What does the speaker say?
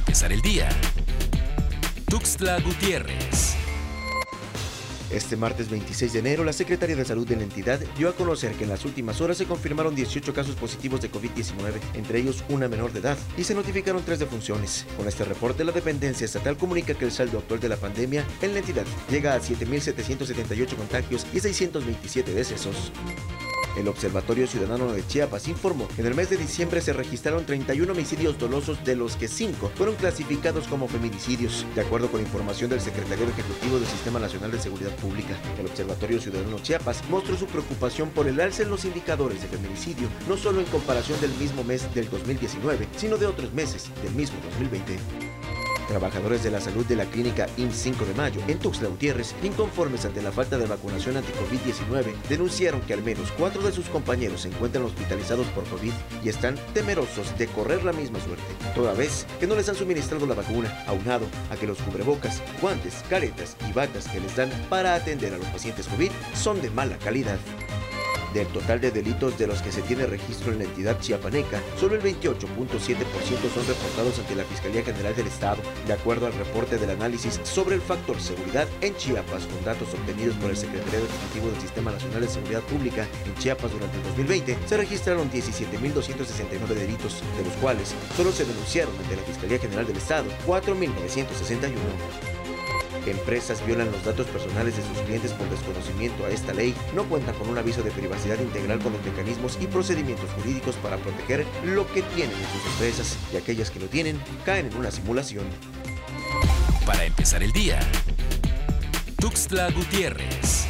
empezar el día. Tuxtla Gutiérrez. Este martes 26 de enero, la Secretaría de Salud de la entidad dio a conocer que en las últimas horas se confirmaron 18 casos positivos de COVID-19, entre ellos una menor de edad, y se notificaron tres defunciones. Con este reporte, la dependencia estatal comunica que el saldo actual de la pandemia en la entidad llega a 7.778 contagios y 627 decesos. El Observatorio Ciudadano de Chiapas informó que en el mes de diciembre se registraron 31 homicidios dolosos, de los que 5 fueron clasificados como feminicidios, de acuerdo con información del Secretario Ejecutivo del Sistema Nacional de Seguridad Pública. El Observatorio Ciudadano Chiapas mostró su preocupación por el alza en los indicadores de feminicidio, no solo en comparación del mismo mes del 2019, sino de otros meses del mismo 2020. Trabajadores de la salud de la clínica IN 5 de Mayo en Tuxtla Gutiérrez, inconformes ante la falta de vacunación anti-COVID-19, denunciaron que al menos cuatro de sus compañeros se encuentran hospitalizados por COVID y están temerosos de correr la misma suerte, toda vez que no les han suministrado la vacuna, aunado a que los cubrebocas, guantes, caretas y batas que les dan para atender a los pacientes COVID son de mala calidad. Del total de delitos de los que se tiene registro en la entidad chiapaneca, solo el 28.7% son reportados ante la Fiscalía General del Estado, de acuerdo al reporte del análisis sobre el factor seguridad en Chiapas, con datos obtenidos por el Secretario Ejecutivo del Sistema Nacional de Seguridad Pública. En Chiapas durante el 2020 se registraron 17.269 delitos, de los cuales solo se denunciaron ante la Fiscalía General del Estado 4.961. Empresas violan los datos personales de sus clientes por desconocimiento a esta ley, no cuentan con un aviso de privacidad integral con los mecanismos y procedimientos jurídicos para proteger lo que tienen en sus empresas y aquellas que lo tienen caen en una simulación. Para empezar el día, Tuxtla Gutiérrez.